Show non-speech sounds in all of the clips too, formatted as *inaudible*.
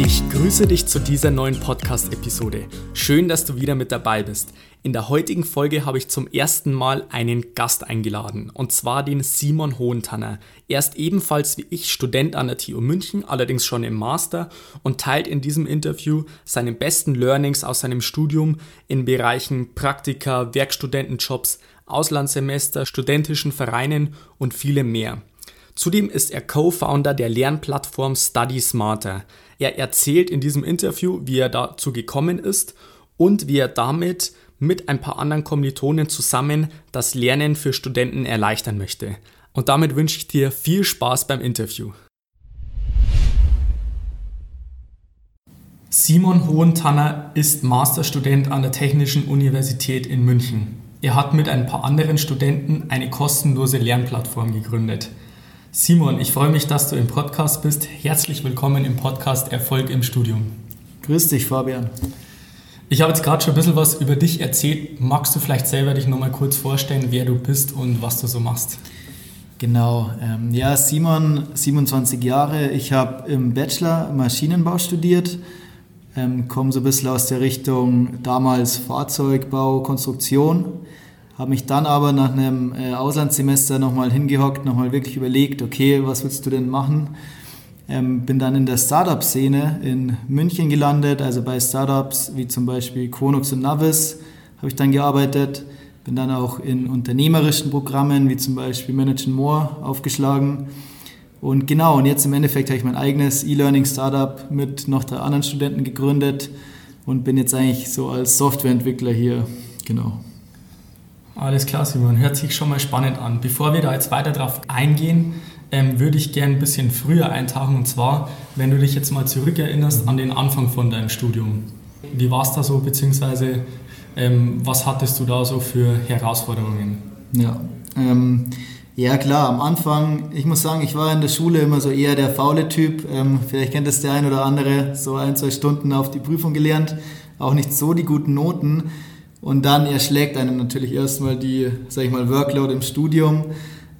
Ich grüße dich zu dieser neuen Podcast-Episode. Schön, dass du wieder mit dabei bist. In der heutigen Folge habe ich zum ersten Mal einen Gast eingeladen, und zwar den Simon Hohentanner. Er ist ebenfalls wie ich Student an der TU München, allerdings schon im Master, und teilt in diesem Interview seine besten Learnings aus seinem Studium in Bereichen Praktika, Werkstudentenjobs, Auslandssemester, studentischen Vereinen und vielem mehr. Zudem ist er Co-Founder der Lernplattform Study Smarter. Er erzählt in diesem Interview, wie er dazu gekommen ist und wie er damit mit ein paar anderen Kommilitonen zusammen das Lernen für Studenten erleichtern möchte. Und damit wünsche ich dir viel Spaß beim Interview. Simon Hohentanner ist Masterstudent an der Technischen Universität in München. Er hat mit ein paar anderen Studenten eine kostenlose Lernplattform gegründet. Simon, ich freue mich, dass du im Podcast bist. Herzlich willkommen im Podcast Erfolg im Studium. Grüß dich, Fabian. Ich habe jetzt gerade schon ein bisschen was über dich erzählt. Magst du vielleicht selber dich nochmal kurz vorstellen, wer du bist und was du so machst? Genau, ähm, ja, Simon, 27 Jahre. Ich habe im Bachelor Maschinenbau studiert, ähm, komme so ein bisschen aus der Richtung damals Fahrzeugbau, Konstruktion habe mich dann aber nach einem äh, Auslandssemester nochmal hingehockt, nochmal wirklich überlegt, okay, was willst du denn machen? Ähm, bin dann in der Startup-Szene in München gelandet, also bei Startups wie zum Beispiel Quonux und Navis habe ich dann gearbeitet. Bin dann auch in unternehmerischen Programmen wie zum Beispiel Manage More aufgeschlagen. Und genau, und jetzt im Endeffekt habe ich mein eigenes E-Learning-Startup mit noch drei anderen Studenten gegründet und bin jetzt eigentlich so als Softwareentwickler hier. Genau. Alles klar, Simon. Hört sich schon mal spannend an. Bevor wir da jetzt weiter drauf eingehen, ähm, würde ich gerne ein bisschen früher eintauchen. Und zwar, wenn du dich jetzt mal zurückerinnerst an den Anfang von deinem Studium. Wie war es da so, beziehungsweise ähm, was hattest du da so für Herausforderungen? Ja, ähm, ja klar, am Anfang, ich muss sagen, ich war in der Schule immer so eher der faule Typ. Ähm, vielleicht kennt das der ein oder andere, so ein, zwei Stunden auf die Prüfung gelernt. Auch nicht so die guten Noten. Und dann erschlägt einem natürlich erstmal die, sag ich mal, Workload im Studium.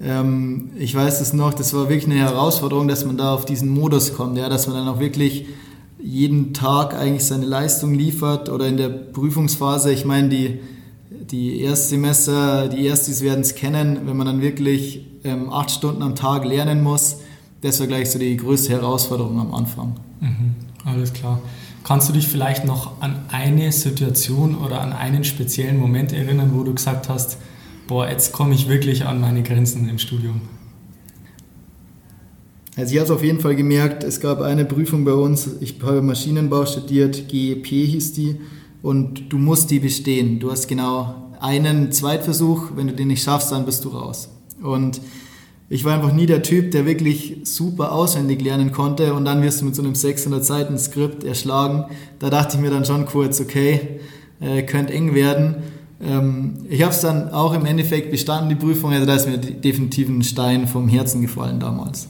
Ähm, ich weiß es noch, das war wirklich eine Herausforderung, dass man da auf diesen Modus kommt, ja, dass man dann auch wirklich jeden Tag eigentlich seine Leistung liefert oder in der Prüfungsphase, ich meine, die, die Erstsemester, die Erstis werden es kennen, wenn man dann wirklich ähm, acht Stunden am Tag lernen muss, das war gleich so die größte Herausforderung am Anfang. Mhm, alles klar. Kannst du dich vielleicht noch an eine Situation oder an einen speziellen Moment erinnern, wo du gesagt hast, boah, jetzt komme ich wirklich an meine Grenzen im Studium? Also ich habe es auf jeden Fall gemerkt, es gab eine Prüfung bei uns, ich habe Maschinenbau studiert, GEP hieß die, und du musst die bestehen. Du hast genau einen Zweitversuch, wenn du den nicht schaffst, dann bist du raus. Und ich war einfach nie der Typ, der wirklich super auswendig lernen konnte und dann wirst du mit so einem 600 Seiten Skript erschlagen. Da dachte ich mir dann schon kurz, okay, äh, könnte eng werden. Ähm, ich habe es dann auch im Endeffekt bestanden, die Prüfung, also da ist mir definitiv ein Stein vom Herzen gefallen damals.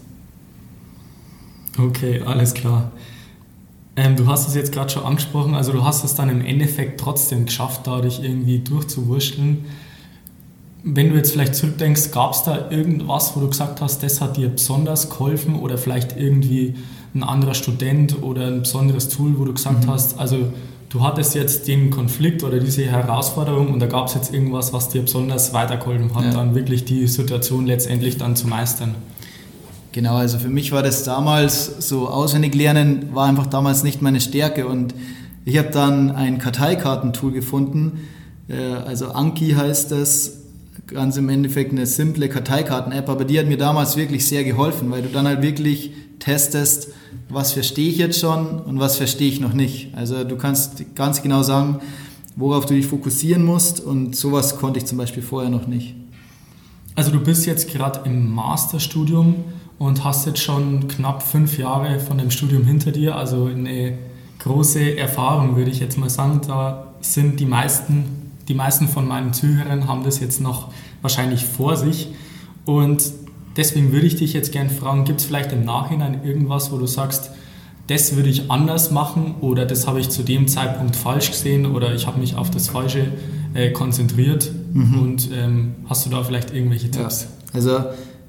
Okay, alles klar. Ähm, du hast es jetzt gerade schon angesprochen, also du hast es dann im Endeffekt trotzdem geschafft, dadurch irgendwie durchzuwurschteln. Wenn du jetzt vielleicht zurückdenkst, gab es da irgendwas, wo du gesagt hast, das hat dir besonders geholfen oder vielleicht irgendwie ein anderer Student oder ein besonderes Tool, wo du gesagt mhm. hast, also du hattest jetzt den Konflikt oder diese Herausforderung und da gab es jetzt irgendwas, was dir besonders weitergeholfen hat, ja. dann wirklich die Situation letztendlich dann zu meistern? Genau, also für mich war das damals so auswendig lernen, war einfach damals nicht meine Stärke und ich habe dann ein Karteikartentool gefunden, äh, also Anki heißt das ganz im Endeffekt eine simple Karteikarten-App, aber die hat mir damals wirklich sehr geholfen, weil du dann halt wirklich testest, was verstehe ich jetzt schon und was verstehe ich noch nicht. Also du kannst ganz genau sagen, worauf du dich fokussieren musst und sowas konnte ich zum Beispiel vorher noch nicht. Also du bist jetzt gerade im Masterstudium und hast jetzt schon knapp fünf Jahre von dem Studium hinter dir, also eine große Erfahrung, würde ich jetzt mal sagen. Da sind die meisten die meisten von meinen Zuhörern haben das jetzt noch wahrscheinlich vor sich. Und deswegen würde ich dich jetzt gerne fragen, gibt es vielleicht im Nachhinein irgendwas, wo du sagst, das würde ich anders machen oder das habe ich zu dem Zeitpunkt falsch gesehen oder ich habe mich auf das Falsche äh, konzentriert mhm. und ähm, hast du da vielleicht irgendwelche Tipps? Ja. Also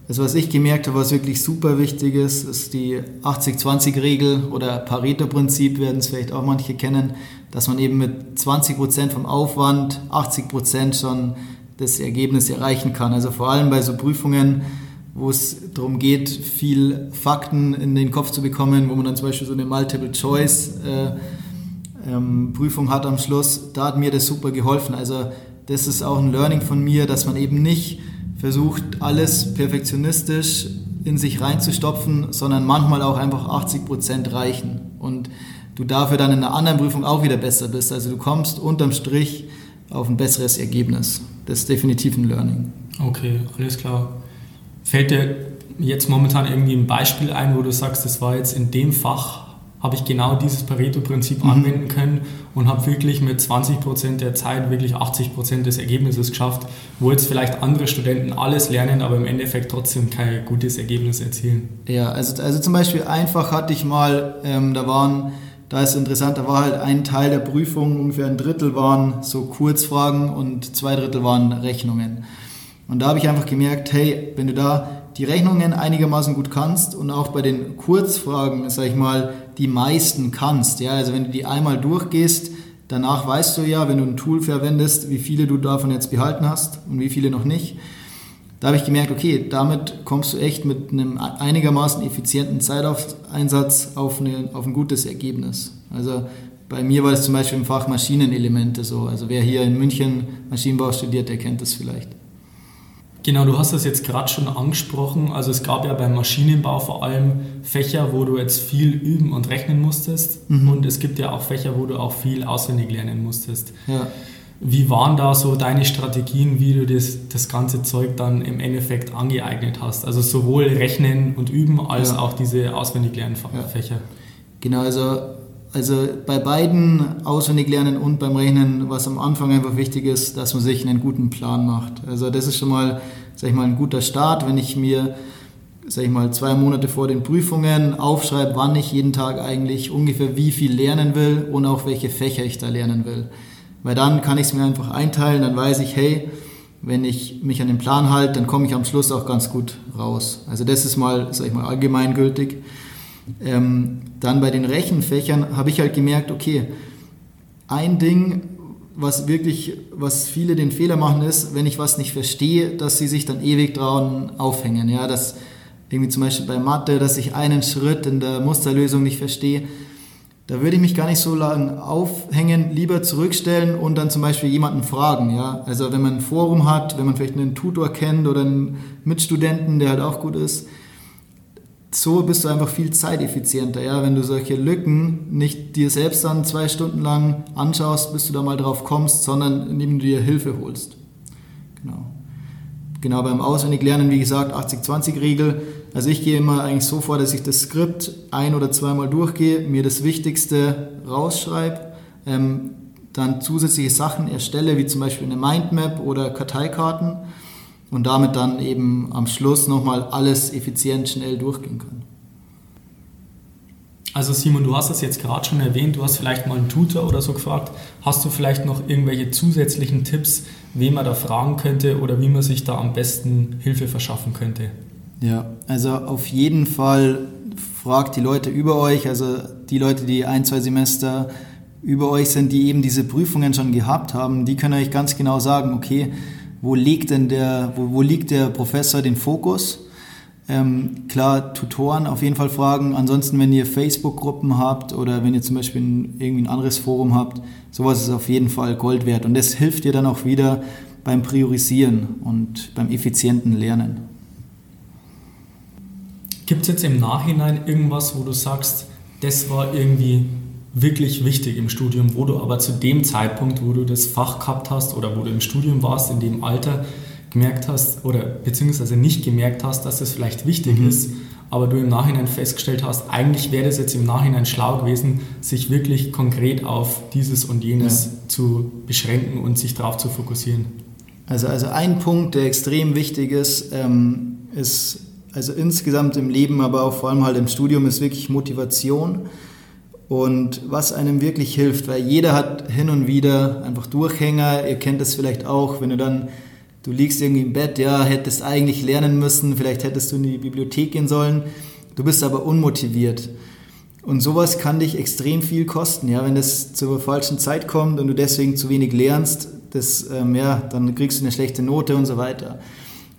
das, was ich gemerkt habe, was wirklich super wichtig ist, ist die 80-20-Regel oder Pareto-Prinzip, werden es vielleicht auch manche kennen, dass man eben mit 20% vom Aufwand 80% schon das Ergebnis erreichen kann. Also vor allem bei so Prüfungen, wo es darum geht, viel Fakten in den Kopf zu bekommen, wo man dann zum Beispiel so eine Multiple-Choice-Prüfung äh, ähm, hat am Schluss, da hat mir das super geholfen. Also das ist auch ein Learning von mir, dass man eben nicht versucht, alles perfektionistisch in sich reinzustopfen, sondern manchmal auch einfach 80 Prozent reichen. Und du dafür dann in einer anderen Prüfung auch wieder besser bist. Also du kommst unterm Strich auf ein besseres Ergebnis. Das ist definitiv ein Learning. Okay, alles klar. Fällt dir jetzt momentan irgendwie ein Beispiel ein, wo du sagst, das war jetzt in dem Fach, habe ich genau dieses Pareto-Prinzip mhm. anwenden können und habe wirklich mit 20% der Zeit wirklich 80% des Ergebnisses geschafft, wo jetzt vielleicht andere Studenten alles lernen, aber im Endeffekt trotzdem kein gutes Ergebnis erzielen. Ja, also, also zum Beispiel einfach hatte ich mal, ähm, da waren, da ist interessant, da war halt ein Teil der Prüfung, ungefähr ein Drittel waren so Kurzfragen und zwei Drittel waren Rechnungen. Und da habe ich einfach gemerkt, hey, wenn du da die Rechnungen einigermaßen gut kannst und auch bei den Kurzfragen, sag ich mal, die meisten kannst, ja, also wenn du die einmal durchgehst, danach weißt du ja, wenn du ein Tool verwendest, wie viele du davon jetzt behalten hast und wie viele noch nicht. Da habe ich gemerkt, okay, damit kommst du echt mit einem einigermaßen effizienten Zeiteinsatz auf, eine, auf ein gutes Ergebnis. Also bei mir war das zum Beispiel im Fach Maschinenelemente so. Also wer hier in München Maschinenbau studiert, der kennt das vielleicht. Genau, du hast das jetzt gerade schon angesprochen. Also es gab ja beim Maschinenbau vor allem Fächer, wo du jetzt viel üben und rechnen musstest. Mhm. Und es gibt ja auch Fächer, wo du auch viel auswendig lernen musstest. Ja. Wie waren da so deine Strategien, wie du das, das ganze Zeug dann im Endeffekt angeeignet hast? Also sowohl Rechnen und Üben als ja. auch diese auswendig lernen Fächer. Ja. Genau, also also bei beiden auswendig lernen und beim Rechnen, was am Anfang einfach wichtig ist, dass man sich einen guten Plan macht. Also das ist schon mal, sag ich mal, ein guter Start, wenn ich mir, sag ich mal, zwei Monate vor den Prüfungen aufschreibe, wann ich jeden Tag eigentlich ungefähr wie viel lernen will und auch welche Fächer ich da lernen will. Weil dann kann ich es mir einfach einteilen, dann weiß ich, hey, wenn ich mich an den Plan halte, dann komme ich am Schluss auch ganz gut raus. Also das ist mal, sag ich mal, allgemeingültig. Ähm, dann bei den Rechenfächern habe ich halt gemerkt, okay, ein Ding, was wirklich, was viele den Fehler machen, ist, wenn ich was nicht verstehe, dass sie sich dann ewig dran aufhängen. Ja, dass irgendwie zum Beispiel bei Mathe, dass ich einen Schritt in der Musterlösung nicht verstehe. Da würde ich mich gar nicht so lange aufhängen, lieber zurückstellen und dann zum Beispiel jemanden fragen. Ja? Also wenn man ein Forum hat, wenn man vielleicht einen Tutor kennt oder einen Mitstudenten, der halt auch gut ist, so bist du einfach viel zeiteffizienter. Ja? Wenn du solche Lücken nicht dir selbst dann zwei Stunden lang anschaust, bis du da mal drauf kommst, sondern indem du dir Hilfe holst. Genau. Genau, beim Auswendiglernen, wie gesagt, 80-20-Regel. Also ich gehe immer eigentlich so vor, dass ich das Skript ein- oder zweimal durchgehe, mir das Wichtigste rausschreibe, ähm, dann zusätzliche Sachen erstelle, wie zum Beispiel eine Mindmap oder Karteikarten und damit dann eben am Schluss nochmal alles effizient schnell durchgehen kann. Also Simon, du hast es jetzt gerade schon erwähnt, du hast vielleicht mal einen Tutor oder so gefragt. Hast du vielleicht noch irgendwelche zusätzlichen Tipps, wen man da fragen könnte oder wie man sich da am besten Hilfe verschaffen könnte? Ja, also auf jeden Fall fragt die Leute über euch, also die Leute, die ein, zwei Semester über euch sind, die eben diese Prüfungen schon gehabt haben, die können euch ganz genau sagen, okay, wo liegt denn der, wo, wo liegt der Professor den Fokus? Ähm, klar, Tutoren auf jeden Fall fragen. Ansonsten, wenn ihr Facebook-Gruppen habt oder wenn ihr zum Beispiel ein, irgendwie ein anderes Forum habt, sowas ist auf jeden Fall Gold wert. Und das hilft dir dann auch wieder beim Priorisieren und beim effizienten Lernen. Gibt es jetzt im Nachhinein irgendwas, wo du sagst, das war irgendwie wirklich wichtig im Studium, wo du aber zu dem Zeitpunkt, wo du das Fach gehabt hast oder wo du im Studium warst, in dem Alter, gemerkt hast oder beziehungsweise nicht gemerkt hast, dass das vielleicht wichtig mhm. ist, aber du im Nachhinein festgestellt hast, eigentlich wäre das jetzt im Nachhinein schlau gewesen, sich wirklich konkret auf dieses und jenes ja. zu beschränken und sich darauf zu fokussieren. Also, also ein Punkt, der extrem wichtig ist, ähm, ist also insgesamt im Leben, aber auch vor allem halt im Studium, ist wirklich Motivation. Und was einem wirklich hilft, weil jeder hat hin und wieder einfach Durchhänger, ihr kennt das vielleicht auch, wenn du dann, du liegst irgendwie im Bett, ja, hättest eigentlich lernen müssen, vielleicht hättest du in die Bibliothek gehen sollen, du bist aber unmotiviert. Und sowas kann dich extrem viel kosten, ja, wenn das zur falschen Zeit kommt und du deswegen zu wenig lernst, das, ähm, ja, dann kriegst du eine schlechte Note und so weiter.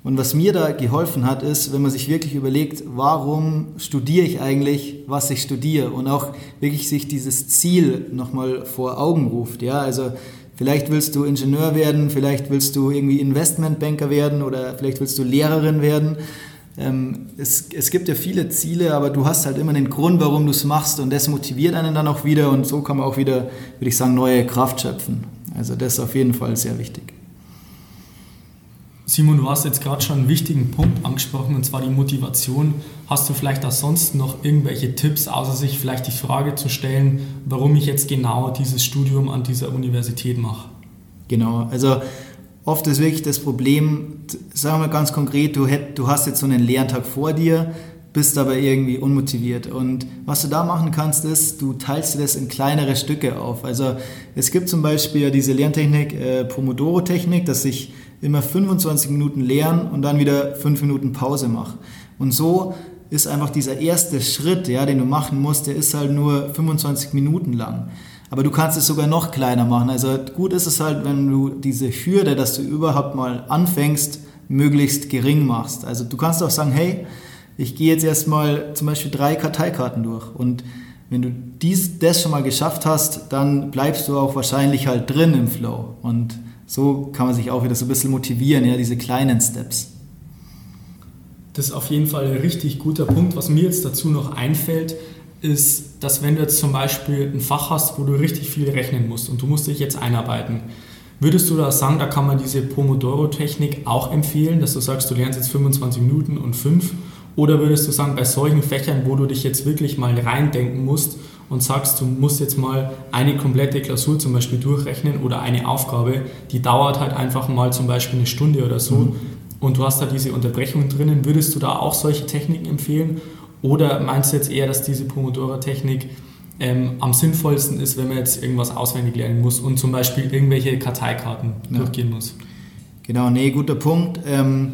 Und was mir da geholfen hat, ist, wenn man sich wirklich überlegt, warum studiere ich eigentlich, was ich studiere und auch wirklich sich dieses Ziel nochmal vor Augen ruft. Ja, also vielleicht willst du Ingenieur werden, vielleicht willst du irgendwie Investmentbanker werden oder vielleicht willst du Lehrerin werden. Ähm, es, es gibt ja viele Ziele, aber du hast halt immer den Grund, warum du es machst und das motiviert einen dann auch wieder und so kann man auch wieder, würde ich sagen, neue Kraft schöpfen. Also das ist auf jeden Fall sehr wichtig. Simon, du hast jetzt gerade schon einen wichtigen Punkt angesprochen, und zwar die Motivation. Hast du vielleicht auch sonst noch irgendwelche Tipps, außer sich vielleicht die Frage zu stellen, warum ich jetzt genau dieses Studium an dieser Universität mache? Genau, also oft ist wirklich das Problem, sagen wir ganz konkret, du, hätt, du hast jetzt so einen Lerntag vor dir, bist aber irgendwie unmotiviert. Und was du da machen kannst, ist, du teilst dir das in kleinere Stücke auf. Also es gibt zum Beispiel diese Lerntechnik, äh, Pomodoro-Technik, dass ich immer 25 Minuten lernen und dann wieder 5 Minuten Pause mache. Und so ist einfach dieser erste Schritt, ja, den du machen musst, der ist halt nur 25 Minuten lang. Aber du kannst es sogar noch kleiner machen. Also gut ist es halt, wenn du diese Hürde, dass du überhaupt mal anfängst, möglichst gering machst. Also du kannst auch sagen, hey, ich gehe jetzt erstmal zum Beispiel drei Karteikarten durch und wenn du dies, das schon mal geschafft hast, dann bleibst du auch wahrscheinlich halt drin im Flow und so kann man sich auch wieder so ein bisschen motivieren, ja, diese kleinen Steps. Das ist auf jeden Fall ein richtig guter Punkt. Was mir jetzt dazu noch einfällt, ist, dass wenn du jetzt zum Beispiel ein Fach hast, wo du richtig viel rechnen musst und du musst dich jetzt einarbeiten, würdest du da sagen, da kann man diese Pomodoro-Technik auch empfehlen, dass du sagst, du lernst jetzt 25 Minuten und 5? Oder würdest du sagen, bei solchen Fächern, wo du dich jetzt wirklich mal reindenken musst und sagst, du musst jetzt mal eine komplette Klausur zum Beispiel durchrechnen oder eine Aufgabe, die dauert halt einfach mal zum Beispiel eine Stunde oder so mhm. und du hast da diese Unterbrechung drinnen, würdest du da auch solche Techniken empfehlen? Oder meinst du jetzt eher, dass diese Pomodoro-Technik ähm, am sinnvollsten ist, wenn man jetzt irgendwas auswendig lernen muss und zum Beispiel irgendwelche Karteikarten ja. durchgehen muss? Genau, nee, guter Punkt. Ähm,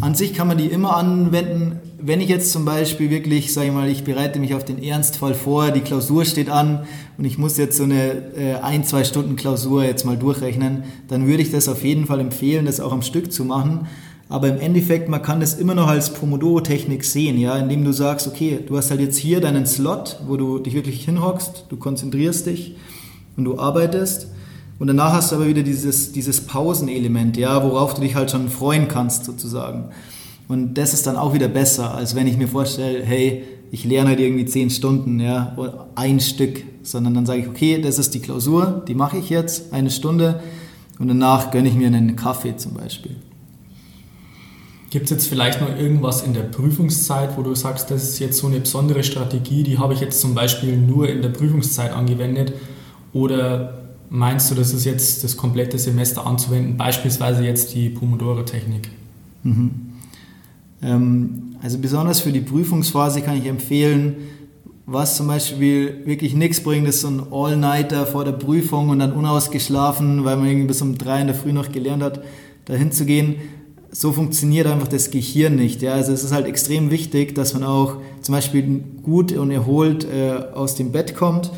an sich kann man die immer anwenden. Wenn ich jetzt zum Beispiel wirklich, sage ich mal, ich bereite mich auf den Ernstfall vor, die Klausur steht an und ich muss jetzt so eine äh, ein, zwei Stunden Klausur jetzt mal durchrechnen, dann würde ich das auf jeden Fall empfehlen, das auch am Stück zu machen. Aber im Endeffekt, man kann das immer noch als Pomodoro-Technik sehen, ja, indem du sagst, okay, du hast halt jetzt hier deinen Slot, wo du dich wirklich hinhockst, du konzentrierst dich und du arbeitest. Und danach hast du aber wieder dieses, dieses Pausenelement, ja, worauf du dich halt schon freuen kannst, sozusagen. Und das ist dann auch wieder besser, als wenn ich mir vorstelle, hey, ich lerne halt irgendwie zehn Stunden, ja, ein Stück, sondern dann sage ich, okay, das ist die Klausur, die mache ich jetzt, eine Stunde, und danach gönne ich mir einen Kaffee zum Beispiel. Gibt es jetzt vielleicht noch irgendwas in der Prüfungszeit, wo du sagst, das ist jetzt so eine besondere Strategie, die habe ich jetzt zum Beispiel nur in der Prüfungszeit angewendet? Oder meinst du, das ist jetzt das komplette Semester anzuwenden, beispielsweise jetzt die Pomodoro-Technik? Mhm. Ähm, also besonders für die Prüfungsphase kann ich empfehlen, was zum Beispiel wirklich nichts bringt, ist so ein All-Nighter vor der Prüfung und dann unausgeschlafen, weil man irgendwie bis um drei in der Früh noch gelernt hat, dahin zu gehen. So funktioniert einfach das Gehirn nicht. Ja? Also es ist halt extrem wichtig, dass man auch zum Beispiel gut und erholt äh, aus dem Bett kommt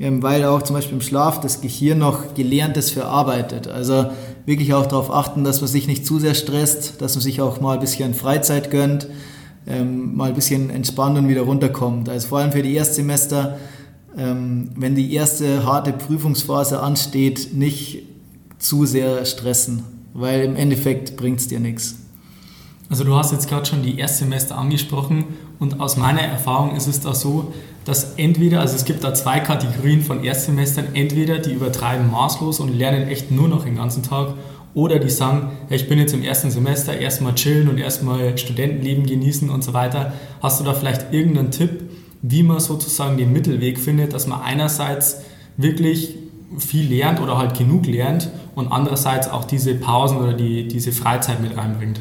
weil auch zum Beispiel im Schlaf das Gehirn noch Gelerntes verarbeitet. Also wirklich auch darauf achten, dass man sich nicht zu sehr stresst, dass man sich auch mal ein bisschen Freizeit gönnt, ähm, mal ein bisschen entspannt und wieder runterkommt. Also vor allem für die Erstsemester, ähm, wenn die erste harte Prüfungsphase ansteht, nicht zu sehr stressen, weil im Endeffekt bringt es dir nichts. Also du hast jetzt gerade schon die Erstsemester angesprochen und aus meiner Erfahrung ist es da so, dass entweder, also es gibt da zwei Kategorien von Erstsemestern, entweder die übertreiben maßlos und lernen echt nur noch den ganzen Tag oder die sagen, hey, ich bin jetzt im ersten Semester, erstmal chillen und erstmal Studentenleben genießen und so weiter. Hast du da vielleicht irgendeinen Tipp, wie man sozusagen den Mittelweg findet, dass man einerseits wirklich viel lernt oder halt genug lernt und andererseits auch diese Pausen oder die, diese Freizeit mit reinbringt.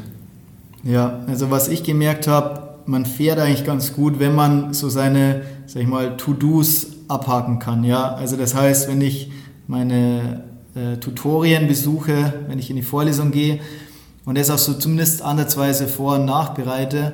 Ja, also was ich gemerkt habe, man fährt eigentlich ganz gut, wenn man so seine, sag ich mal, To-Dos abhaken kann. Ja, also das heißt, wenn ich meine äh, Tutorien besuche, wenn ich in die Vorlesung gehe und das auch so zumindest andersweise vor- und nachbereite,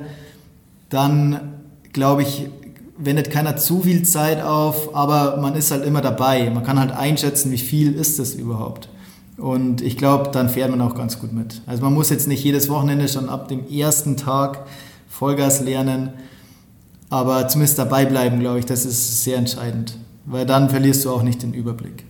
dann glaube ich, wendet keiner zu viel Zeit auf, aber man ist halt immer dabei. Man kann halt einschätzen, wie viel ist das überhaupt. Und ich glaube, dann fährt man auch ganz gut mit. Also man muss jetzt nicht jedes Wochenende schon ab dem ersten Tag Vollgas lernen, aber zumindest dabei bleiben, glaube ich, das ist sehr entscheidend, weil dann verlierst du auch nicht den Überblick.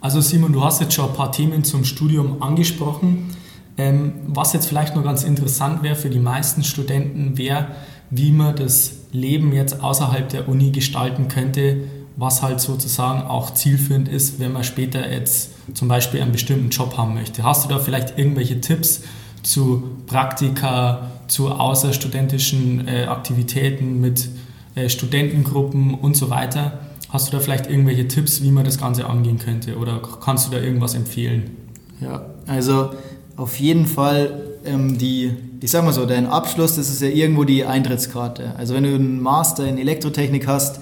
Also Simon, du hast jetzt schon ein paar Themen zum Studium angesprochen. Ähm, was jetzt vielleicht noch ganz interessant wäre für die meisten Studenten, wäre, wie man das Leben jetzt außerhalb der Uni gestalten könnte, was halt sozusagen auch zielführend ist, wenn man später jetzt zum Beispiel einen bestimmten Job haben möchte. Hast du da vielleicht irgendwelche Tipps zu Praktika, zu außerstudentischen äh, Aktivitäten mit äh, Studentengruppen und so weiter? Hast du da vielleicht irgendwelche Tipps, wie man das Ganze angehen könnte oder kannst du da irgendwas empfehlen? Ja, also auf jeden Fall ähm, die, ich sag mal so, dein Abschluss, das ist ja irgendwo die Eintrittskarte. Also wenn du einen Master in Elektrotechnik hast,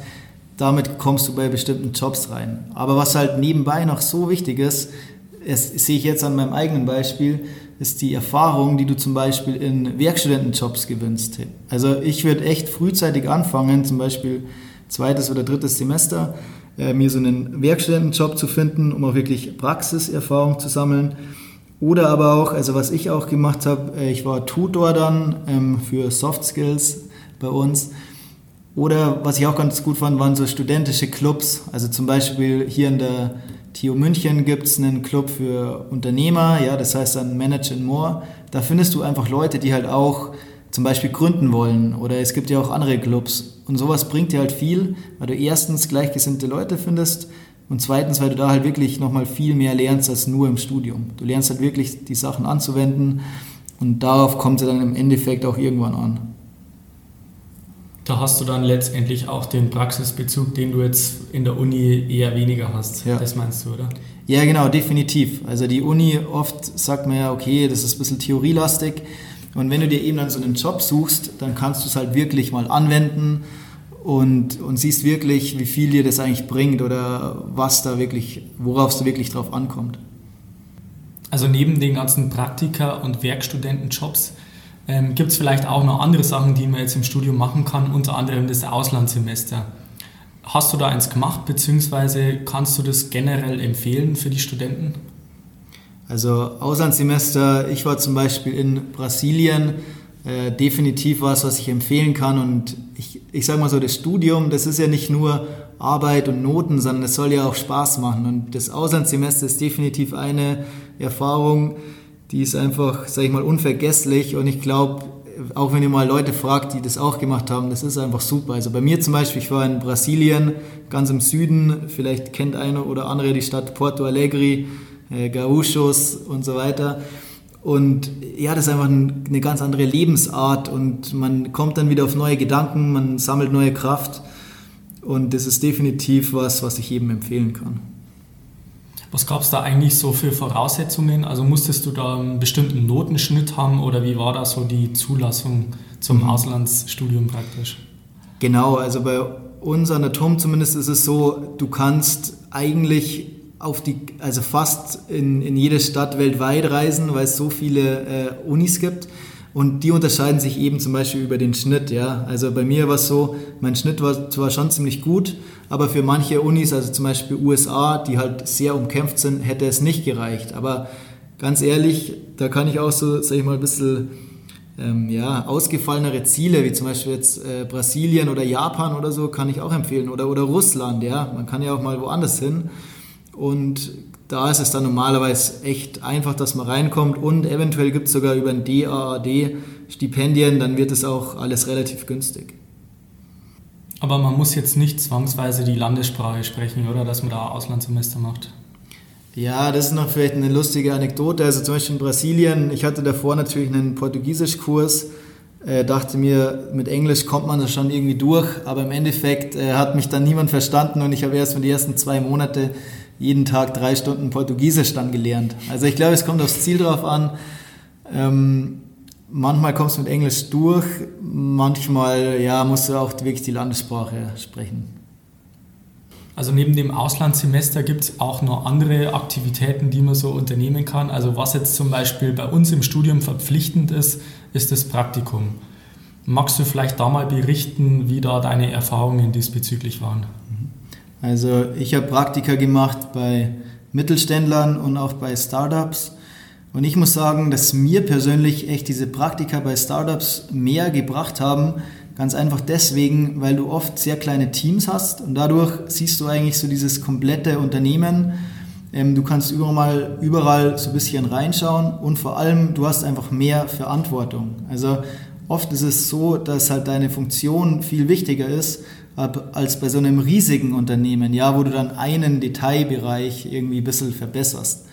damit kommst du bei bestimmten Jobs rein. Aber was halt nebenbei noch so wichtig ist, das sehe ich jetzt an meinem eigenen Beispiel, ist die Erfahrung, die du zum Beispiel in Werkstudentenjobs gewinnst. Also ich würde echt frühzeitig anfangen, zum Beispiel zweites oder drittes Semester, äh, mir so einen Werkstudentenjob zu finden, um auch wirklich Praxiserfahrung zu sammeln. Oder aber auch, also was ich auch gemacht habe, äh, ich war Tutor dann ähm, für Soft Skills bei uns oder was ich auch ganz gut fand, waren so studentische Clubs. Also zum Beispiel hier in der TU München gibt es einen Club für Unternehmer, ja, das heißt dann Manage and More. Da findest du einfach Leute, die halt auch zum Beispiel gründen wollen. Oder es gibt ja auch andere Clubs. Und sowas bringt dir halt viel, weil du erstens gleichgesinnte Leute findest und zweitens, weil du da halt wirklich nochmal viel mehr lernst als nur im Studium. Du lernst halt wirklich die Sachen anzuwenden und darauf kommt es dann im Endeffekt auch irgendwann an da hast du dann letztendlich auch den Praxisbezug, den du jetzt in der Uni eher weniger hast. Ja. Das meinst du, oder? Ja, genau, definitiv. Also die Uni oft sagt man ja, okay, das ist ein bisschen theorielastig. Und wenn du dir eben dann so einen Job suchst, dann kannst du es halt wirklich mal anwenden und, und siehst wirklich, wie viel dir das eigentlich bringt oder was da wirklich, worauf es wirklich drauf ankommt. Also neben den ganzen Praktika- und Werkstudentenjobs ähm, Gibt es vielleicht auch noch andere Sachen, die man jetzt im Studium machen kann, unter anderem das Auslandssemester? Hast du da eins gemacht, beziehungsweise kannst du das generell empfehlen für die Studenten? Also Auslandssemester, ich war zum Beispiel in Brasilien, äh, definitiv was, was ich empfehlen kann. Und ich, ich sage mal so, das Studium, das ist ja nicht nur Arbeit und Noten, sondern es soll ja auch Spaß machen. Und das Auslandssemester ist definitiv eine Erfahrung, die ist einfach, sag ich mal, unvergesslich und ich glaube, auch wenn ihr mal Leute fragt, die das auch gemacht haben, das ist einfach super. Also bei mir zum Beispiel, ich war in Brasilien, ganz im Süden, vielleicht kennt einer oder andere die Stadt Porto Alegre, äh, Gaúchos und so weiter. Und ja, das ist einfach eine ganz andere Lebensart und man kommt dann wieder auf neue Gedanken, man sammelt neue Kraft und das ist definitiv was, was ich jedem empfehlen kann. Was gab es da eigentlich so für Voraussetzungen? Also musstest du da einen bestimmten Notenschnitt haben oder wie war da so die Zulassung zum mhm. Auslandsstudium praktisch? Genau, also bei uns an der TUM zumindest ist es so, du kannst eigentlich auf die, also fast in, in jede Stadt weltweit reisen, weil es so viele äh, Unis gibt. Und die unterscheiden sich eben zum Beispiel über den Schnitt. Ja? Also bei mir war es so, mein Schnitt war zwar schon ziemlich gut, aber für manche Unis, also zum Beispiel USA, die halt sehr umkämpft sind, hätte es nicht gereicht. Aber ganz ehrlich, da kann ich auch so, sag ich mal, ein bisschen ähm, ja, ausgefallenere Ziele, wie zum Beispiel jetzt äh, Brasilien oder Japan oder so, kann ich auch empfehlen. Oder, oder Russland, ja. Man kann ja auch mal woanders hin. Und da ist es dann normalerweise echt einfach, dass man reinkommt und eventuell gibt es sogar über ein DAAD Stipendien, dann wird es auch alles relativ günstig. Aber man muss jetzt nicht zwangsweise die Landessprache sprechen, oder? Dass man da Auslandssemester macht. Ja, das ist noch vielleicht eine lustige Anekdote. Also zum Beispiel in Brasilien, ich hatte davor natürlich einen Portugiesischkurs, äh, dachte mir, mit Englisch kommt man da schon irgendwie durch, aber im Endeffekt äh, hat mich dann niemand verstanden und ich habe erst für die ersten zwei Monate jeden Tag drei Stunden Portugiesisch dann gelernt. Also ich glaube, es kommt aufs Ziel drauf an. Ähm, manchmal kommst du mit Englisch durch, manchmal ja, musst du auch wirklich die Landessprache sprechen. Also neben dem Auslandssemester gibt es auch noch andere Aktivitäten, die man so unternehmen kann. Also was jetzt zum Beispiel bei uns im Studium verpflichtend ist, ist das Praktikum. Magst du vielleicht da mal berichten, wie da deine Erfahrungen diesbezüglich waren? Also ich habe Praktika gemacht bei Mittelständlern und auch bei Startups. Und ich muss sagen, dass mir persönlich echt diese Praktika bei Startups mehr gebracht haben. Ganz einfach deswegen, weil du oft sehr kleine Teams hast und dadurch siehst du eigentlich so dieses komplette Unternehmen. Ähm, du kannst überall, überall so ein bisschen reinschauen und vor allem du hast einfach mehr Verantwortung. Also oft ist es so, dass halt deine Funktion viel wichtiger ist als bei so einem riesigen Unternehmen, ja, wo du dann einen Detailbereich irgendwie ein bisschen verbesserst.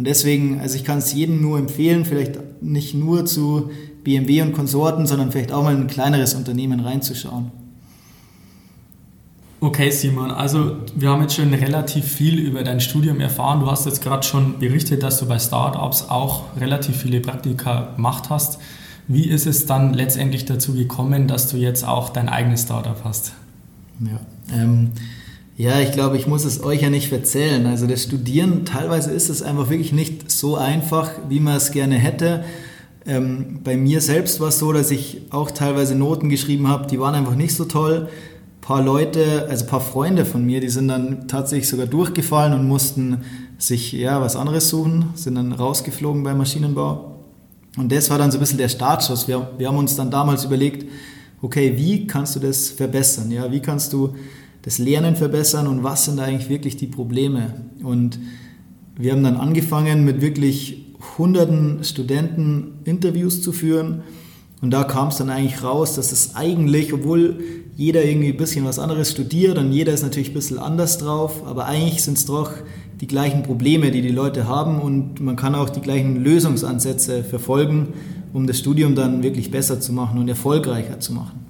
Und deswegen, also ich kann es jedem nur empfehlen, vielleicht nicht nur zu BMW und Konsorten, sondern vielleicht auch mal in ein kleineres Unternehmen reinzuschauen. Okay, Simon, also wir haben jetzt schon relativ viel über dein Studium erfahren. Du hast jetzt gerade schon berichtet, dass du bei Startups auch relativ viele Praktika gemacht hast. Wie ist es dann letztendlich dazu gekommen, dass du jetzt auch dein eigenes Startup hast? Ja, ähm, ja, ich glaube, ich muss es euch ja nicht erzählen. Also das Studieren, teilweise ist es einfach wirklich nicht so einfach, wie man es gerne hätte. Ähm, bei mir selbst war es so, dass ich auch teilweise Noten geschrieben habe, die waren einfach nicht so toll. Ein paar Leute, also ein paar Freunde von mir, die sind dann tatsächlich sogar durchgefallen und mussten sich ja was anderes suchen, sind dann rausgeflogen beim Maschinenbau. Und das war dann so ein bisschen der Startschuss. Wir, wir haben uns dann damals überlegt, okay, wie kannst du das verbessern? Ja, wie kannst du das Lernen verbessern und was sind eigentlich wirklich die Probleme? Und wir haben dann angefangen mit wirklich hunderten Studenten Interviews zu führen und da kam es dann eigentlich raus, dass es eigentlich, obwohl jeder irgendwie ein bisschen was anderes studiert und jeder ist natürlich ein bisschen anders drauf, aber eigentlich sind es doch die gleichen Probleme, die die Leute haben und man kann auch die gleichen Lösungsansätze verfolgen, um das Studium dann wirklich besser zu machen und erfolgreicher zu machen.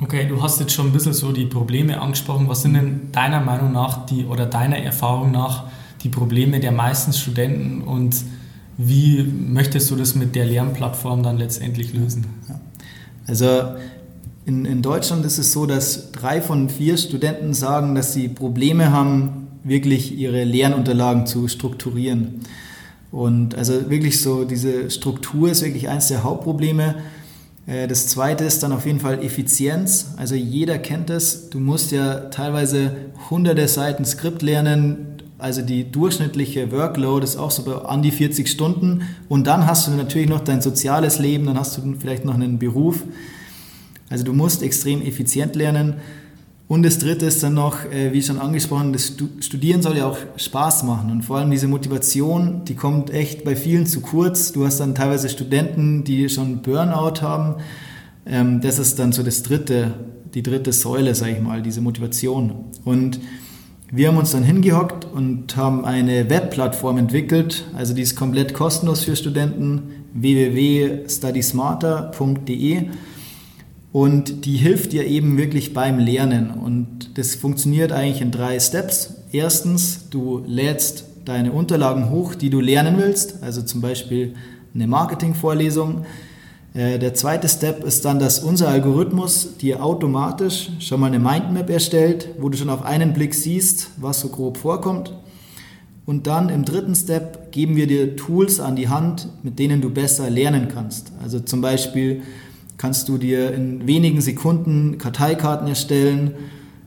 Okay, du hast jetzt schon ein bisschen so die Probleme angesprochen. Was sind denn deiner Meinung nach die oder deiner Erfahrung nach die Probleme der meisten Studenten und wie möchtest du das mit der Lernplattform dann letztendlich lösen? Also in, in Deutschland ist es so, dass drei von vier Studenten sagen, dass sie Probleme haben, wirklich ihre Lernunterlagen zu strukturieren. Und also wirklich so, diese Struktur ist wirklich eines der Hauptprobleme. Äh, das zweite ist dann auf jeden Fall Effizienz. Also jeder kennt es. Du musst ja teilweise hunderte Seiten Skript lernen. Also die durchschnittliche Workload ist auch so bei an die 40 Stunden. Und dann hast du natürlich noch dein soziales Leben, dann hast du vielleicht noch einen Beruf. Also du musst extrem effizient lernen. Und das Dritte ist dann noch, äh, wie schon angesprochen, das Studieren soll ja auch Spaß machen. Und vor allem diese Motivation, die kommt echt bei vielen zu kurz. Du hast dann teilweise Studenten, die schon Burnout haben. Ähm, das ist dann so das dritte, die dritte Säule, sage ich mal, diese Motivation. Und wir haben uns dann hingehockt und haben eine Webplattform entwickelt. Also die ist komplett kostenlos für Studenten. www.studysmarter.de und die hilft dir eben wirklich beim Lernen. Und das funktioniert eigentlich in drei Steps. Erstens, du lädst deine Unterlagen hoch, die du lernen willst, also zum Beispiel eine Marketingvorlesung. Äh, der zweite Step ist dann, dass unser Algorithmus dir automatisch schon mal eine Mindmap erstellt, wo du schon auf einen Blick siehst, was so grob vorkommt. Und dann im dritten Step geben wir dir Tools an die Hand, mit denen du besser lernen kannst. Also zum Beispiel kannst du dir in wenigen Sekunden Karteikarten erstellen.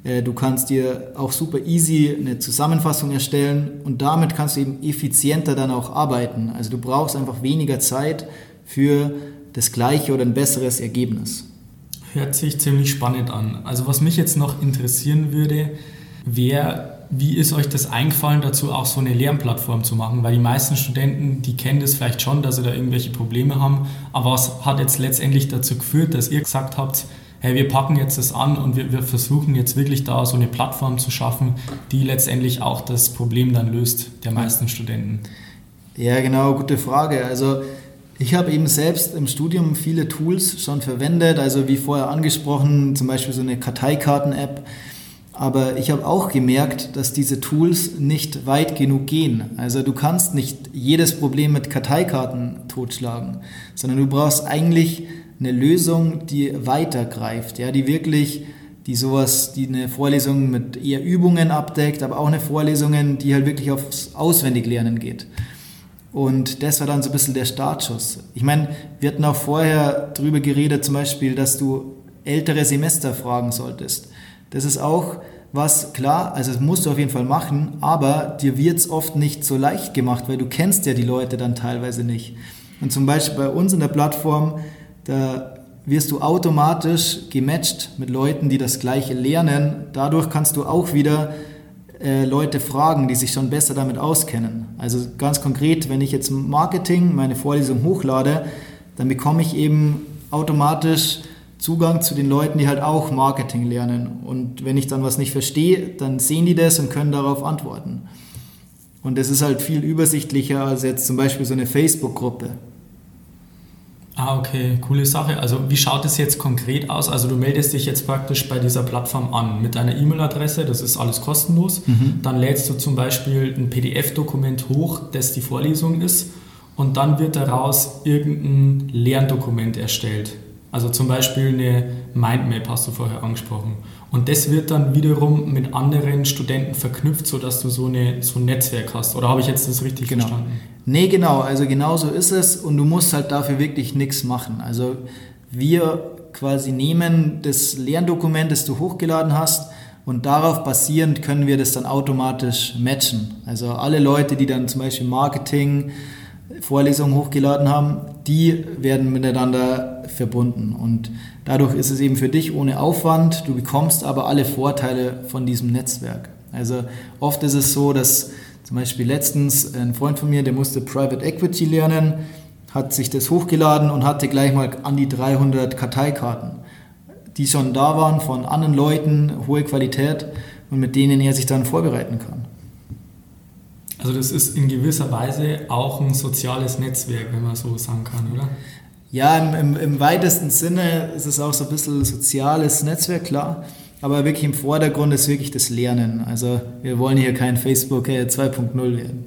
Äh, du kannst dir auch super easy eine Zusammenfassung erstellen und damit kannst du eben effizienter dann auch arbeiten. Also du brauchst einfach weniger Zeit für das gleiche oder ein besseres Ergebnis. Hört sich ziemlich spannend an. Also was mich jetzt noch interessieren würde, wäre wie ist euch das eingefallen, dazu auch so eine Lernplattform zu machen? Weil die meisten Studenten, die kennen das vielleicht schon, dass sie da irgendwelche Probleme haben. Aber was hat jetzt letztendlich dazu geführt, dass ihr gesagt habt, hey, wir packen jetzt das an und wir, wir versuchen jetzt wirklich da so eine Plattform zu schaffen, die letztendlich auch das Problem dann löst der meisten Studenten? Ja, genau, gute Frage. Also ich habe eben selbst im Studium viele Tools schon verwendet, also wie vorher angesprochen, zum Beispiel so eine Karteikarten-App Aber ich habe auch gemerkt, dass diese Tools nicht weit genug gehen. Also du kannst nicht jedes Problem mit Karteikarten totschlagen, sondern du brauchst eigentlich eine Lösung, die weitergreift, ja, die wirklich, die sowas, die eine Vorlesung mit eher Übungen abdeckt, aber auch eine Vorlesung, die halt wirklich aufs Auswendiglernen geht. Und das war dann so ein bisschen der Startschuss. Ich meine, wir hatten auch vorher drüber geredet, zum Beispiel, dass du ältere Semester fragen solltest. Das ist auch was, klar, also das musst du auf jeden Fall machen, aber dir wird es oft nicht so leicht gemacht, weil du kennst ja die Leute dann teilweise nicht. Und zum Beispiel bei uns in der Plattform, da wirst du automatisch gematcht mit Leuten, die das Gleiche lernen. Dadurch kannst du auch wieder äh, Leute fragen, die sich schon besser damit auskennen. Also ganz konkret, wenn ich jetzt Marketing meine Vorlesung hochlade, dann bekomme ich eben automatisch Zugang zu den Leuten, die halt auch Marketing lernen. Und wenn ich dann was nicht verstehe, dann sehen die das und können darauf antworten. Und das ist halt viel übersichtlicher als jetzt zum Beispiel so eine Facebook-Gruppe. Ah, okay, coole Sache. Also wie schaut es jetzt konkret aus? Also du meldest dich jetzt praktisch bei dieser Plattform an mit deiner E-Mail-Adresse, das ist alles kostenlos. Mhm. Dann lädst du zum Beispiel ein PDF-Dokument hoch, das die Vorlesung ist und dann wird daraus irgendein Lerndokument erstellt. Also zum Beispiel eine Mindmap hast du vorher angesprochen. Und das wird dann wiederum mit anderen Studenten verknüpft, sodass du so, eine, so ein Netzwerk hast. Oder habe ich jetzt das richtig genau. verstanden? Nee, genau. Also genau so ist es. Und du musst halt dafür wirklich nichts machen. Also wir quasi nehmen das Lerndokument, das du hochgeladen hast, und darauf basierend können wir das dann automatisch matchen. Also alle Leute, die dann zum Beispiel Marketing, Vorlesungen hochgeladen haben, die werden miteinander verbunden. Und dadurch ist es eben für dich ohne Aufwand, du bekommst aber alle Vorteile von diesem Netzwerk. Also oft ist es so, dass zum Beispiel letztens ein Freund von mir, der musste Private Equity lernen, hat sich das hochgeladen und hatte gleich mal an die 300 Karteikarten, die schon da waren von anderen Leuten, hohe Qualität und mit denen er sich dann vorbereiten kann. Also das ist in gewisser Weise auch ein soziales Netzwerk, wenn man so sagen kann, oder? Ja, im, im, im weitesten Sinne ist es auch so ein bisschen soziales Netzwerk, klar. Aber wirklich im Vordergrund ist wirklich das Lernen. Also wir wollen hier kein Facebook 2.0 werden.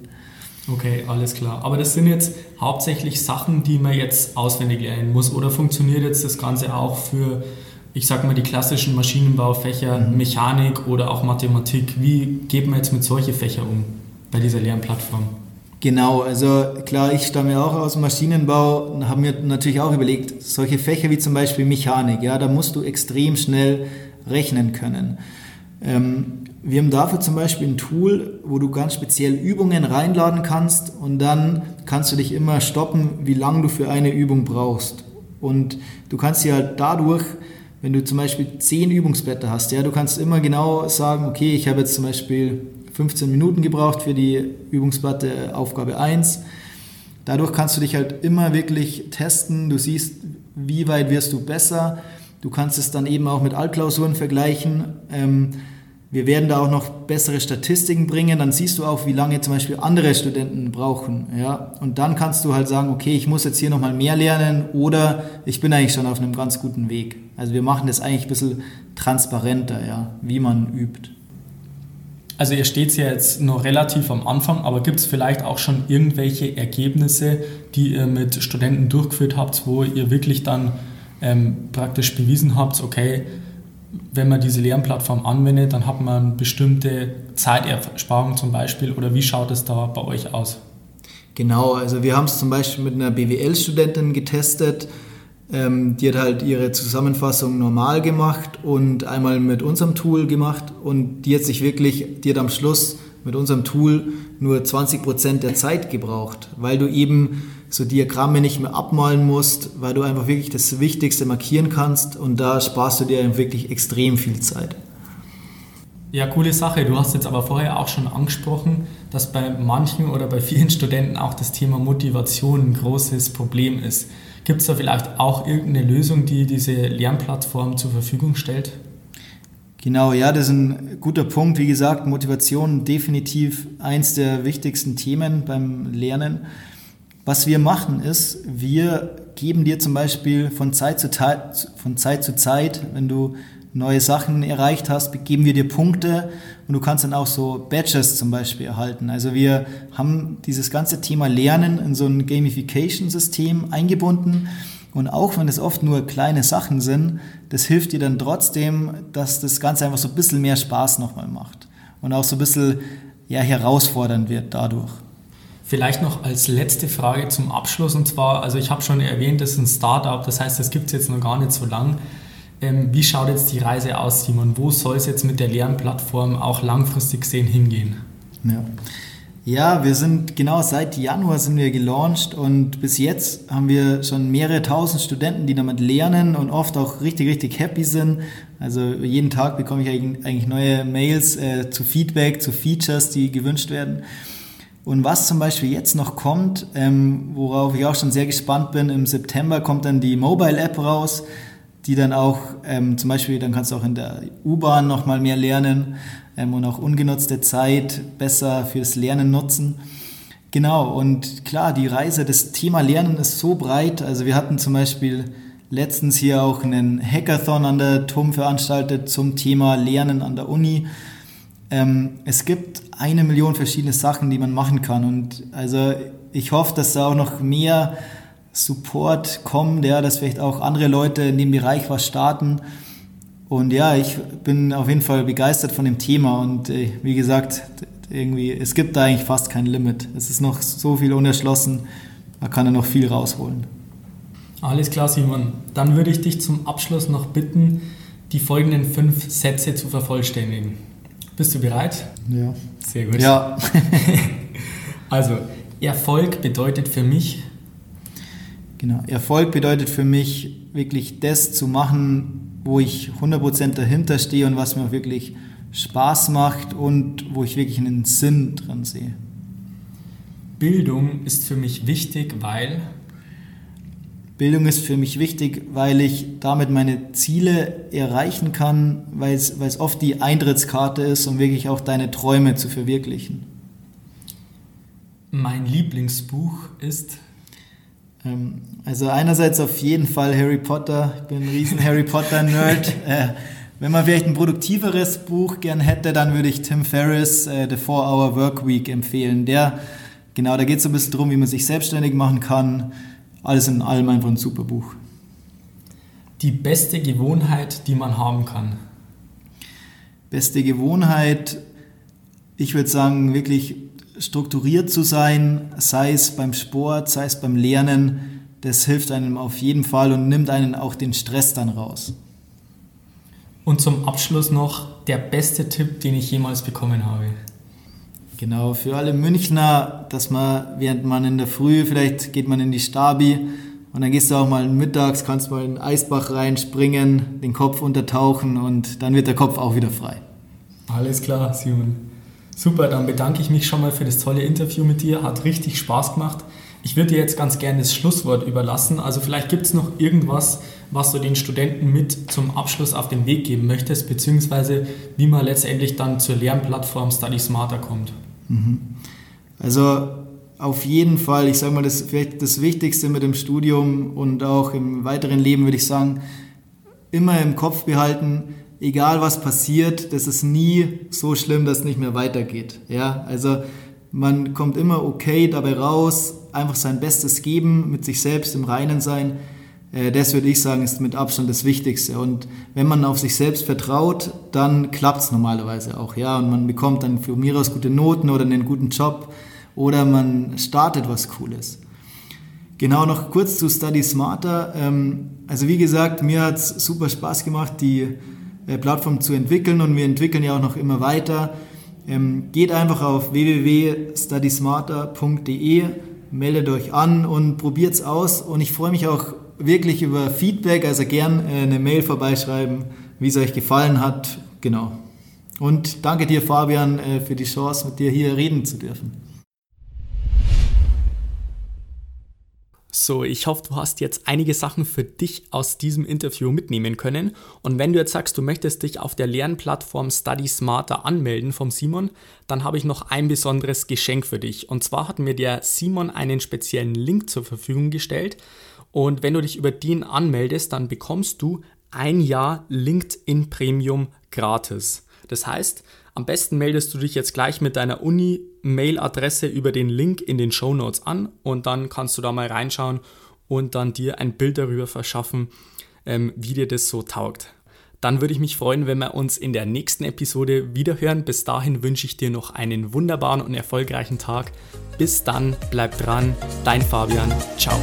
Okay, alles klar. Aber das sind jetzt hauptsächlich Sachen, die man jetzt auswendig lernen muss. Oder funktioniert jetzt das Ganze auch für, ich sag mal, die klassischen Maschinenbaufächer, mhm. Mechanik oder auch Mathematik? Wie geht man jetzt mit solchen Fächern um? bei dieser Lernplattform? Genau, also klar, ich stamme auch aus dem Maschinenbau und habe mir natürlich auch überlegt, solche Fächer wie zum Beispiel Mechanik, ja, da musst du extrem schnell rechnen können. Ähm, wir haben dafür zum Beispiel ein Tool, wo du ganz speziell Übungen reinladen kannst und dann kannst du dich immer stoppen, wie lange du für eine Übung brauchst. Und du kannst dir halt dadurch, wenn du zum Beispiel zehn Übungsblätter hast, ja, du kannst immer genau sagen, okay, ich habe jetzt zum Beispiel 15 Minuten gebraucht für die Übungsplatte Aufgabe 1. Dadurch kannst du dich halt immer wirklich testen. Du siehst, wie weit wirst du besser. Du kannst es dann eben auch mit Altklausuren vergleichen. Ähm, wir werden da auch noch bessere Statistiken bringen. Dann siehst du auch, wie lange zum Beispiel andere Studenten brauchen. Ja? Und dann kannst du halt sagen, okay, ich muss jetzt hier nochmal mehr lernen oder ich bin eigentlich schon auf einem ganz guten Weg. Also wir machen das eigentlich ein bisschen transparenter, ja, wie man übt. Also ihr steht ja jetzt noch relativ am Anfang, aber gibt es vielleicht auch schon irgendwelche Ergebnisse, die ihr mit Studenten durchgeführt habt, wo ihr wirklich dann ähm, praktisch bewiesen habt, okay, wenn man diese Lernplattform anwendet, dann hat man bestimmte Zeitersparung zum Beispiel oder wie schaut es da bei euch aus? Genau, also wir haben es zum Beispiel mit einer BWL-Studentin getestet ähm, die hat halt ihre Zusammenfassung normal gemacht und einmal mit unserem Tool gemacht und die hat sich wirklich, die hat am Schluss mit unserem Tool nur 20% der Zeit gebraucht, weil du eben so Diagramme nicht mehr abmalen musst, weil du einfach wirklich das Wichtigste markieren kannst und da sparst du dir wirklich extrem viel Zeit. Ja, coole Sache. Du hast jetzt aber vorher auch schon angesprochen, dass bei manchen oder bei vielen Studenten auch das Thema Motivation ein großes Problem ist. Gibt es da vielleicht auch irgendeine Lösung, die diese Lernplattform zur Verfügung stellt? Genau, ja, das ist ein guter Punkt. Wie gesagt, Motivation definitiv eins der wichtigsten Themen beim Lernen. Was wir machen ist, wir geben dir zum Beispiel von Zeit zu, Zeit, von Zeit, zu Zeit, wenn du neue Sachen erreicht hast, geben wir dir Punkte und du kannst dann auch so Badges zum Beispiel erhalten. Also wir haben dieses ganze Thema Lernen in so ein Gamification-System eingebunden. Und auch wenn es oft nur kleine Sachen sind, das hilft dir dann trotzdem, dass das Ganze einfach so ein bisschen mehr Spaß nochmal macht. Und auch so ein bisschen ja, herausfordernd wird dadurch. Vielleicht noch als letzte Frage zum Abschluss und zwar, also ich habe schon erwähnt, das ist ein Startup, das heißt, das gibt es jetzt noch gar nicht so lang. Ähm, wie schaut jetzt die Reise aus, Simon? Wo soll es jetzt mit der Lernplattform auch langfristig gesehen hingehen? Ja. Ja, wir sind genau seit Januar sind wir gelauncht und bis jetzt haben wir schon mehrere tausend Studenten, die damit lernen und oft auch richtig, richtig happy sind. Also jeden Tag bekomme ich eigentlich neue Mails äh, zu Feedback, zu Features, die gewünscht werden. Und was zum Beispiel jetzt noch kommt, ähm, worauf ich auch schon sehr gespannt bin, im September kommt dann die Mobile App raus, die dann auch ähm, zum Beispiel, dann kannst du auch in der U-Bahn noch mal mehr lernen ähm, und auch ungenutzte Zeit besser fürs Lernen nutzen. Genau, und klar, die Reise, das Thema Lernen ist so breit. Also wir hatten zum Beispiel letztens hier auch einen Hackathon an der TUM veranstaltet zum Thema Lernen an der Uni. Ähm, es gibt eine Million verschiedene Sachen, die man machen kann. Und also ich hoffe, dass da auch noch mehr Support kommt, ja, dass vielleicht auch andere Leute in dem Bereich was starten. Und ja, ich bin auf jeden Fall begeistert von dem Thema und äh, wie gesagt, irgendwie, es gibt da eigentlich fast kein Limit. Es ist noch so viel unerschlossen, man kann da noch viel rausholen. Alles klar, Simon. Dann würde ich dich zum Abschluss noch bitten, die folgenden fünf Sätze zu vervollständigen. Bist du bereit? Ja. Sehr gut. Ja. *laughs* also, Erfolg bedeutet für mich. Genau. Erfolg bedeutet für mich, wirklich das zu machen, wo ich 100% dahinter stehe und was mir wirklich Spaß macht und wo ich wirklich einen Sinn dran sehe. Bildung ist für mich wichtig, weil Bildung ist für mich wichtig, weil ich damit meine Ziele erreichen kann, weil es, weil es oft die Eintrittskarte ist, um wirklich auch deine Träume zu verwirklichen. Mein Lieblingsbuch ist ähm, also einerseits auf jeden Fall Harry Potter. Ich bin ein riesen Harry Potter-Nerd. *laughs* Äh, wenn man vielleicht ein produktiveres Buch gern hätte, dann würde ich Tim Ferriss äh, The 4-Hour Work Week empfehlen. Der, genau, da geht es so ein bisschen darum, wie man sich selbstständig machen kann. Alles in allem einfach ein super Buch. Die beste Gewohnheit, die man haben kann. Beste Gewohnheit, ich würde sagen, wirklich strukturiert zu sein, sei es beim Sport, sei es beim Lernen, das hilft einem auf jeden Fall und nimmt einen auch den Stress dann raus. Und zum Abschluss noch der beste Tipp, den ich jemals bekommen habe. Genau, für alle Münchner, dass man, während man in der Früh, vielleicht geht man in die Stabi und dann gehst du auch mal mittags, kannst mal in den Eisbach reinspringen, den Kopf untertauchen und dann wird der Kopf auch wieder frei. Alles klar, Simon. Super, dann bedanke ich mich schon mal für das tolle Interview mit dir. Hat richtig Spaß gemacht. Ich würde dir jetzt ganz gerne das Schlusswort überlassen. Also vielleicht gibt es noch irgendwas, was du den Studenten mit zum Abschluss auf den Weg geben möchtest, beziehungsweise wie man letztendlich dann zur Lernplattform Study Smarter kommt. Mhm. Also auf jeden Fall, ich sage mal, das, das Wichtigste mit dem Studium und auch im weiteren Leben würde ich sagen, immer im Kopf behalten, egal was passiert, das ist nie so schlimm, dass es nicht mehr weitergeht. Ja, also man kommt immer okay dabei raus, einfach sein Bestes geben, mit sich selbst im Reinen sein. Äh, das würde ich sagen, ist mit Abstand das Wichtigste. Und wenn man auf sich selbst vertraut, dann klappt es normalerweise auch. Ja, und man bekommt dann für mir aus gute Noten oder einen guten Job oder man startet was Cooles. Genau, noch kurz zu Study Smarter. Ähm, also wie gesagt, mir hat es super Spaß gemacht, die äh, Plattform zu entwickeln und wir entwickeln ja auch noch immer weiter. Ähm, geht einfach auf www.studysmarter.de, meldet euch an und probiert es aus. Und ich freue mich auch wirklich über Feedback, also gern äh, eine Mail vorbeischreiben, wie es euch gefallen hat. Genau. Und danke dir, Fabian, äh, für die Chance, mit dir hier reden zu dürfen. So, ich hoffe, du hast jetzt einige Sachen für dich aus diesem Interview mitnehmen können. Und wenn du jetzt sagst, du möchtest dich auf der Lernplattform Study Smarter anmelden vom Simon, dann habe ich noch ein besonderes Geschenk für dich. Und zwar hat mir der Simon einen speziellen Link zur Verfügung gestellt. Und wenn du dich über den anmeldest, dann bekommst du ein Jahr LinkedIn Premium gratis. Das heißt, am besten meldest du dich jetzt gleich mit deiner Uni-Mail-Adresse über den Link in den Show Notes an und dann kannst du da mal reinschauen und dann dir ein Bild darüber verschaffen, ähm, wie dir das so taugt. Dann würde ich mich freuen, wenn wir uns in der nächsten Episode wiederhören. Bis dahin wünsche ich dir noch einen wunderbaren und erfolgreichen Tag. Bis dann, bleib dran, dein Fabian. Ciao.